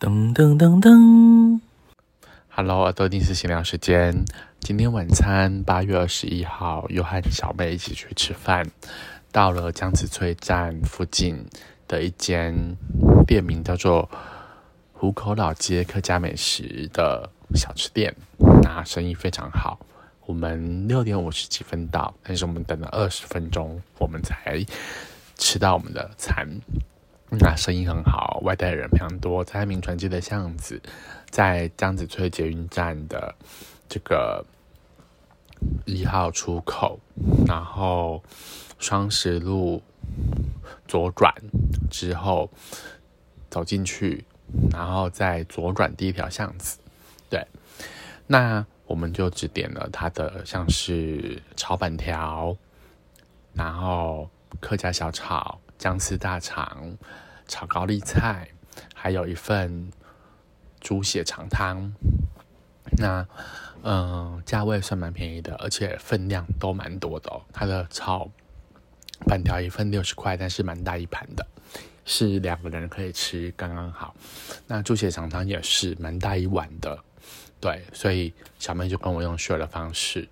噔噔噔噔，Hello，耳朵定时闲聊时间。今天晚餐八月二十一号，又和小妹一起去吃饭，到了江子翠站附近的一间店名叫做虎口老街客家美食的小吃店，那生意非常好。我们六点五十几分到，但是我们等了二十分钟，我们才吃到我们的餐。那生意很好，外带人非常多，在民传街的巷子，在江子翠捷运站的这个一号出口，然后双十路左转之后走进去，然后再左转第一条巷子，对，那我们就只点了它的像是炒板条，然后客家小炒。姜丝大肠、炒高丽菜，还有一份猪血肠汤。那嗯，价位算蛮便宜的，而且分量都蛮多的哦。它的炒板条一份六十块，但是蛮大一盘的，是两个人可以吃刚刚好。那猪血肠汤也是蛮大一碗的，对，所以小妹就跟我用 share 的方式。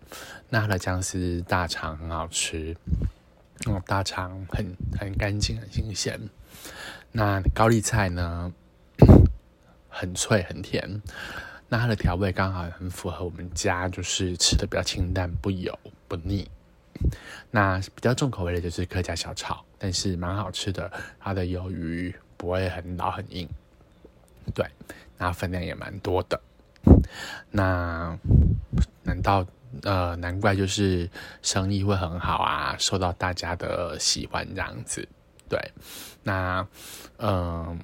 那它的姜丝大肠很好吃。哦，大肠很很干净，很新鲜。那高丽菜呢，很脆很甜。那它的调味刚好很符合我们家，就是吃的比较清淡，不油不腻。那比较重口味的就是客家小炒，但是蛮好吃的。它的鱿鱼不会很老很硬，对，那分量也蛮多的。那难道？呃，难怪就是生意会很好啊，受到大家的喜欢这样子。对，那嗯，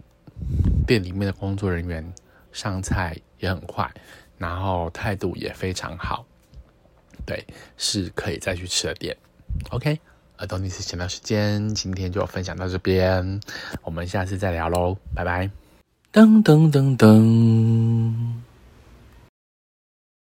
店里面的工作人员上菜也很快，然后态度也非常好。对，是可以再去吃的店。OK，耳朵尼斯闲聊时间，今天就分享到这边，我们下次再聊喽，拜拜。噔噔噔噔。